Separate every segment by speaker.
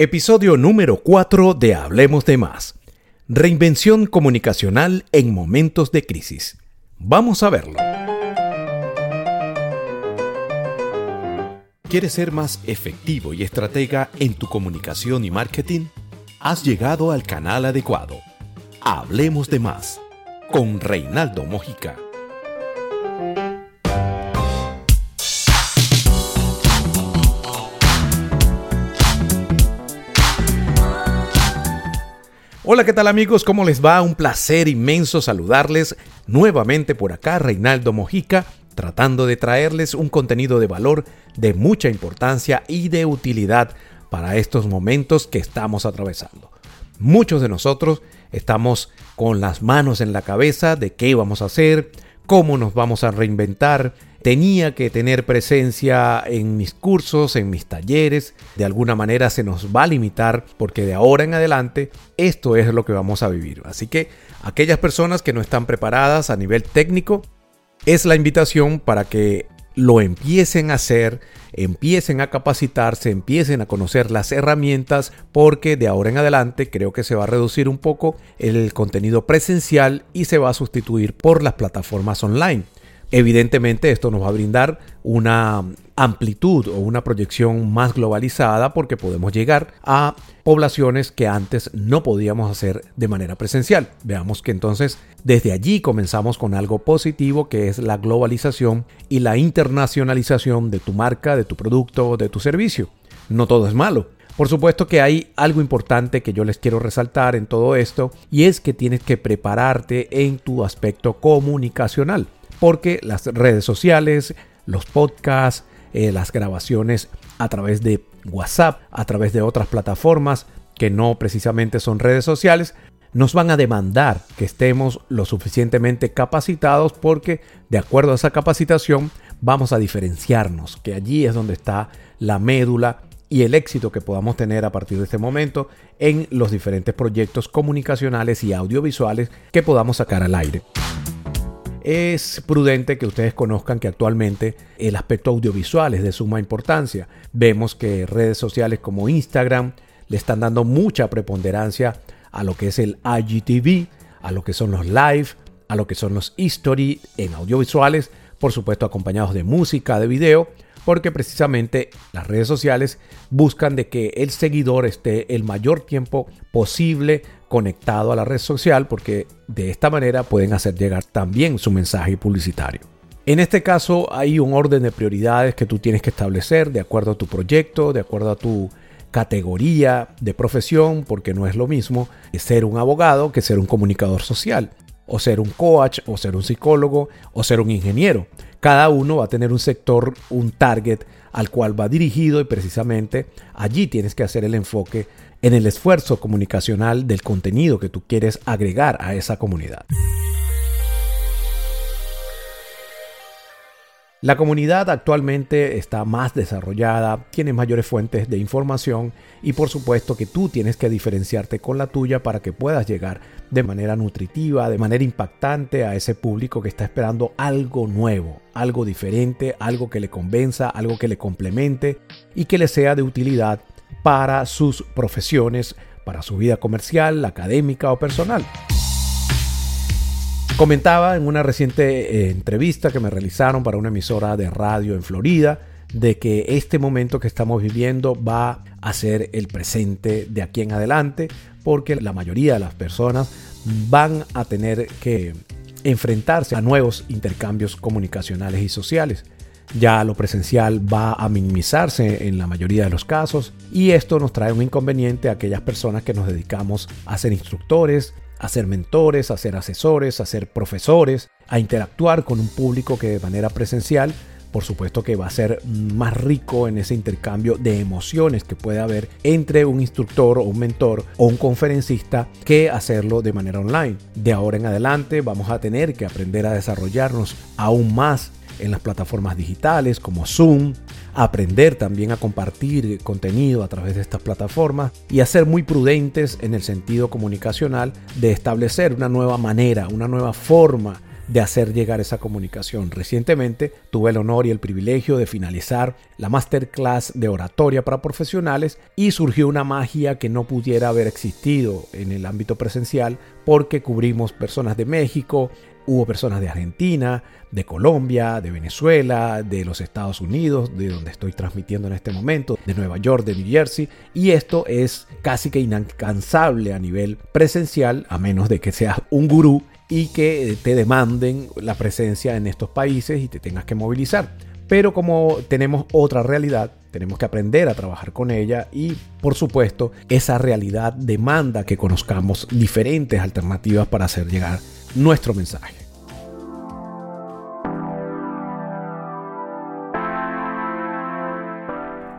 Speaker 1: Episodio número 4 de Hablemos de Más. Reinvención comunicacional en momentos de crisis. Vamos a verlo. ¿Quieres ser más efectivo y estratega en tu comunicación y marketing? Has llegado al canal adecuado. Hablemos de Más con Reinaldo Mojica. Hola, ¿qué tal amigos? ¿Cómo les va? Un placer inmenso saludarles nuevamente por acá, Reinaldo Mojica, tratando de traerles un contenido de valor de mucha importancia y de utilidad para estos momentos que estamos atravesando. Muchos de nosotros estamos con las manos en la cabeza de qué vamos a hacer, cómo nos vamos a reinventar, tenía que tener presencia en mis cursos, en mis talleres. De alguna manera se nos va a limitar porque de ahora en adelante esto es lo que vamos a vivir. Así que aquellas personas que no están preparadas a nivel técnico, es la invitación para que lo empiecen a hacer, empiecen a capacitarse, empiecen a conocer las herramientas, porque de ahora en adelante creo que se va a reducir un poco el contenido presencial y se va a sustituir por las plataformas online. Evidentemente esto nos va a brindar una amplitud o una proyección más globalizada porque podemos llegar a poblaciones que antes no podíamos hacer de manera presencial. Veamos que entonces desde allí comenzamos con algo positivo que es la globalización y la internacionalización de tu marca, de tu producto de tu servicio. No todo es malo. Por supuesto que hay algo importante que yo les quiero resaltar en todo esto y es que tienes que prepararte en tu aspecto comunicacional porque las redes sociales, los podcasts, eh, las grabaciones a través de WhatsApp, a través de otras plataformas que no precisamente son redes sociales, nos van a demandar que estemos lo suficientemente capacitados porque de acuerdo a esa capacitación vamos a diferenciarnos, que allí es donde está la médula y el éxito que podamos tener a partir de este momento en los diferentes proyectos comunicacionales y audiovisuales que podamos sacar al aire es prudente que ustedes conozcan que actualmente el aspecto audiovisual es de suma importancia. Vemos que redes sociales como Instagram le están dando mucha preponderancia a lo que es el IGTV, a lo que son los live, a lo que son los history en audiovisuales, por supuesto acompañados de música, de video, porque precisamente las redes sociales buscan de que el seguidor esté el mayor tiempo posible conectado a la red social porque de esta manera pueden hacer llegar también su mensaje publicitario. En este caso hay un orden de prioridades que tú tienes que establecer de acuerdo a tu proyecto, de acuerdo a tu categoría de profesión, porque no es lo mismo ser un abogado que ser un comunicador social, o ser un coach, o ser un psicólogo, o ser un ingeniero. Cada uno va a tener un sector, un target al cual va dirigido y precisamente allí tienes que hacer el enfoque en el esfuerzo comunicacional del contenido que tú quieres agregar a esa comunidad. La comunidad actualmente está más desarrollada, tiene mayores fuentes de información y por supuesto que tú tienes que diferenciarte con la tuya para que puedas llegar de manera nutritiva, de manera impactante a ese público que está esperando algo nuevo, algo diferente, algo que le convenza, algo que le complemente y que le sea de utilidad para sus profesiones, para su vida comercial, académica o personal. Comentaba en una reciente eh, entrevista que me realizaron para una emisora de radio en Florida de que este momento que estamos viviendo va a ser el presente de aquí en adelante porque la mayoría de las personas van a tener que enfrentarse a nuevos intercambios comunicacionales y sociales. Ya lo presencial va a minimizarse en la mayoría de los casos y esto nos trae un inconveniente a aquellas personas que nos dedicamos a ser instructores, a ser mentores, a ser asesores, a ser profesores, a interactuar con un público que de manera presencial por supuesto que va a ser más rico en ese intercambio de emociones que puede haber entre un instructor o un mentor o un conferencista que hacerlo de manera online. De ahora en adelante vamos a tener que aprender a desarrollarnos aún más en las plataformas digitales como Zoom, aprender también a compartir contenido a través de estas plataformas y a ser muy prudentes en el sentido comunicacional de establecer una nueva manera, una nueva forma de hacer llegar esa comunicación. Recientemente tuve el honor y el privilegio de finalizar la masterclass de oratoria para profesionales y surgió una magia que no pudiera haber existido en el ámbito presencial porque cubrimos personas de México, hubo personas de Argentina, de Colombia, de Venezuela, de los Estados Unidos, de donde estoy transmitiendo en este momento, de Nueva York, de New Jersey, y esto es casi que inalcanzable a nivel presencial, a menos de que seas un gurú y que te demanden la presencia en estos países y te tengas que movilizar. Pero como tenemos otra realidad, tenemos que aprender a trabajar con ella y por supuesto esa realidad demanda que conozcamos diferentes alternativas para hacer llegar nuestro mensaje.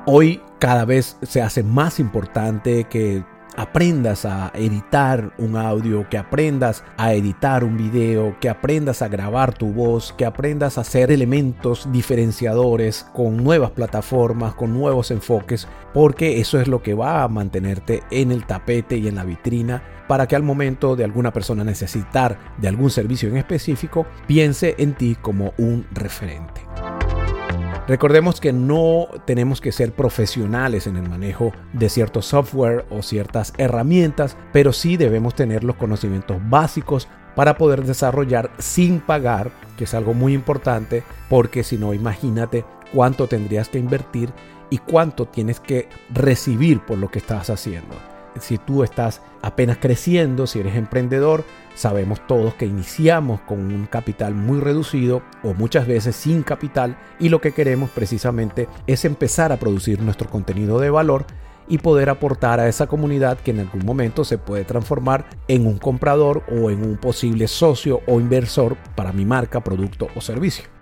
Speaker 1: Hoy cada vez se hace más importante que aprendas a editar un audio, que aprendas a editar un video, que aprendas a grabar tu voz, que aprendas a hacer elementos diferenciadores con nuevas plataformas, con nuevos enfoques, porque eso es lo que va a mantenerte en el tapete y en la vitrina para que al momento de alguna persona necesitar de algún servicio en específico, piense en ti como un referente. Recordemos que no tenemos que ser profesionales en el manejo de cierto software o ciertas herramientas, pero sí debemos tener los conocimientos básicos para poder desarrollar sin pagar, que es algo muy importante, porque si no, imagínate cuánto tendrías que invertir y cuánto tienes que recibir por lo que estás haciendo si tú estás apenas creciendo, si eres emprendedor, sabemos todos que iniciamos con un capital muy reducido o muchas veces sin capital y lo que queremos precisamente es empezar a producir nuestro contenido de valor y poder aportar a esa comunidad que en algún momento se puede transformar en un comprador o en un posible socio o inversor para mi marca, producto o servicio.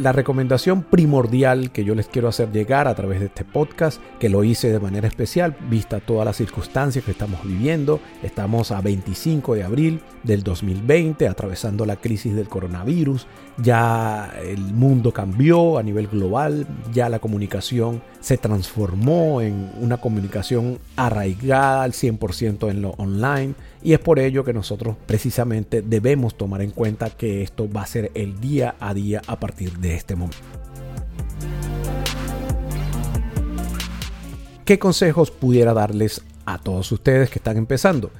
Speaker 1: La recomendación primordial que yo les quiero hacer llegar a través de este podcast, que lo hice de manera especial, vista todas las circunstancias que estamos viviendo. Estamos a 25 de abril del 2020, atravesando la crisis del coronavirus. Ya el mundo cambió a nivel global, ya la comunicación se transformó en una comunicación arraigada al 100% en lo online y es por ello que nosotros precisamente debemos tomar en cuenta que esto va a ser el día a día a partir de este momento. ¿Qué consejos pudiera darles a todos ustedes que están empezando?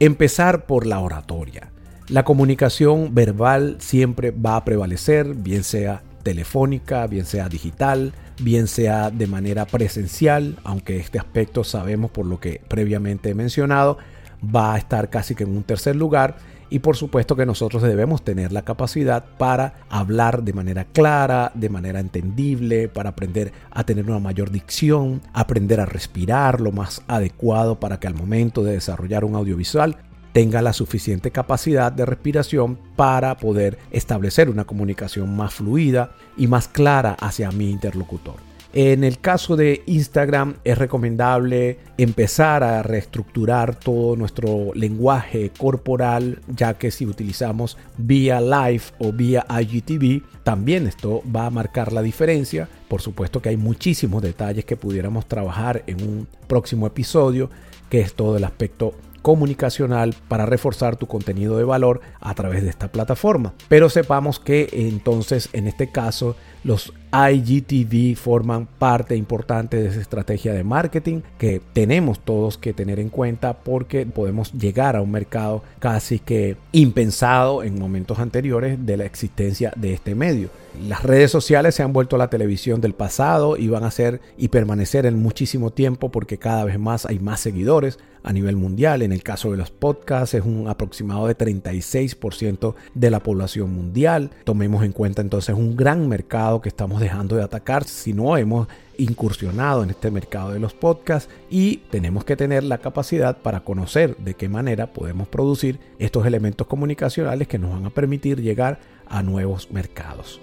Speaker 1: Empezar por la oratoria. La comunicación verbal siempre va a prevalecer, bien sea telefónica, bien sea digital, bien sea de manera presencial, aunque este aspecto sabemos por lo que previamente he mencionado, va a estar casi que en un tercer lugar. Y por supuesto que nosotros debemos tener la capacidad para hablar de manera clara, de manera entendible, para aprender a tener una mayor dicción, aprender a respirar lo más adecuado para que al momento de desarrollar un audiovisual tenga la suficiente capacidad de respiración para poder establecer una comunicación más fluida y más clara hacia mi interlocutor. En el caso de Instagram es recomendable empezar a reestructurar todo nuestro lenguaje corporal, ya que si utilizamos vía live o vía IGTV, también esto va a marcar la diferencia. Por supuesto que hay muchísimos detalles que pudiéramos trabajar en un próximo episodio, que es todo el aspecto comunicacional para reforzar tu contenido de valor a través de esta plataforma. Pero sepamos que entonces en este caso los IGTV forman parte importante de esa estrategia de marketing que tenemos todos que tener en cuenta porque podemos llegar a un mercado casi que impensado en momentos anteriores de la existencia de este medio. Las redes sociales se han vuelto la televisión del pasado y van a ser y permanecer en muchísimo tiempo porque cada vez más hay más seguidores a nivel mundial. En el caso de los podcasts es un aproximado de 36% de la población mundial. Tomemos en cuenta entonces un gran mercado que estamos dejando de atacar si no hemos incursionado en este mercado de los podcasts y tenemos que tener la capacidad para conocer de qué manera podemos producir estos elementos comunicacionales que nos van a permitir llegar a nuevos mercados.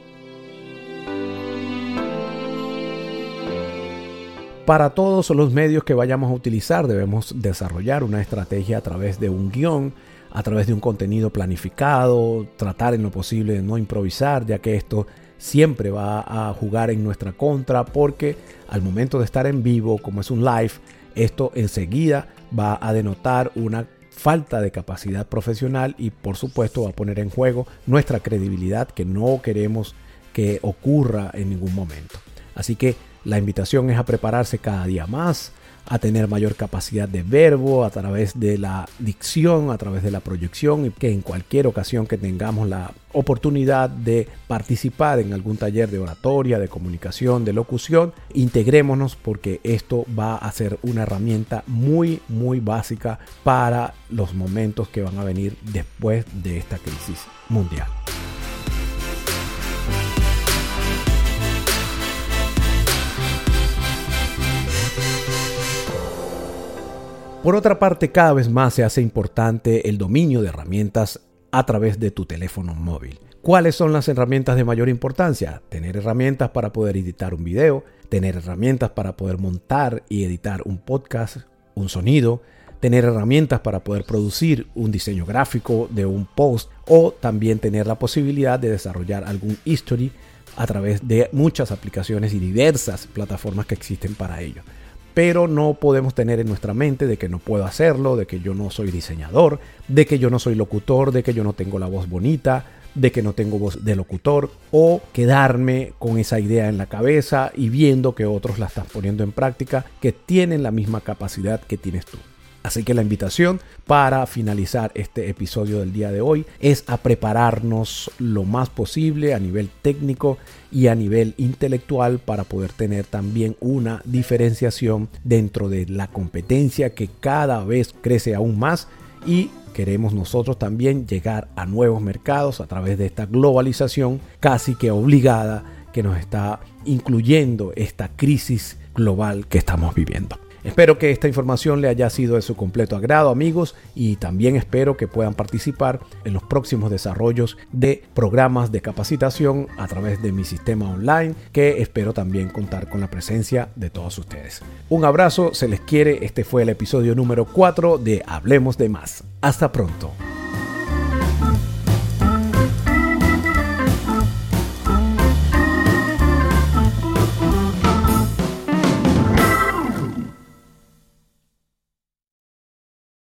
Speaker 1: Para todos los medios que vayamos a utilizar debemos desarrollar una estrategia a través de un guion, a través de un contenido planificado, tratar en lo posible de no improvisar, ya que esto siempre va a jugar en nuestra contra porque al momento de estar en vivo, como es un live, Esto enseguida va a denotar una falta de capacidad profesional y por supuesto va a poner en juego nuestra credibilidad que no queremos que ocurra en ningún momento. Así que la invitación es a prepararse cada día más, a tener mayor capacidad de verbo a través de la dicción, a través de la proyección y que en cualquier ocasión que tengamos la oportunidad de participar en algún taller de oratoria, de comunicación, de locución, integrémonos porque esto va a ser una herramienta muy, muy básica para los momentos que van a venir después de esta crisis mundial. Por otra parte, cada vez más se hace importante el dominio de herramientas a través de tu teléfono móvil. ¿Cuáles son las herramientas de mayor importancia? Tener herramientas para poder editar un video, tener herramientas para poder montar y editar un podcast, un sonido, tener herramientas para poder producir un diseño gráfico de un post o también tener la posibilidad de desarrollar algún history a través de muchas aplicaciones y diversas plataformas que existen para ello pero no podemos tener en nuestra mente de que no puedo hacerlo, de que yo no soy diseñador, de que yo no soy locutor, de que yo no tengo la voz bonita, de que no tengo voz de locutor o quedarme con esa idea en la cabeza y viendo que otros la están poniendo en práctica que tienen la misma capacidad que tienes tú. Así que la invitación para finalizar este episodio del día de hoy es a prepararnos lo más posible a nivel técnico y a nivel intelectual para poder tener también una diferenciación dentro de la competencia que cada vez crece aún más y queremos nosotros también llegar a nuevos mercados a través de esta globalización casi que obligada que nos está incluyendo esta crisis global que estamos viviendo. Espero que esta información le haya sido de su completo agrado amigos y también espero que puedan participar en los próximos desarrollos de programas de capacitación a través de mi sistema online que espero también contar con la presencia de todos ustedes. Un abrazo, se les quiere, este fue el episodio número 4 de Hablemos de más. Hasta pronto.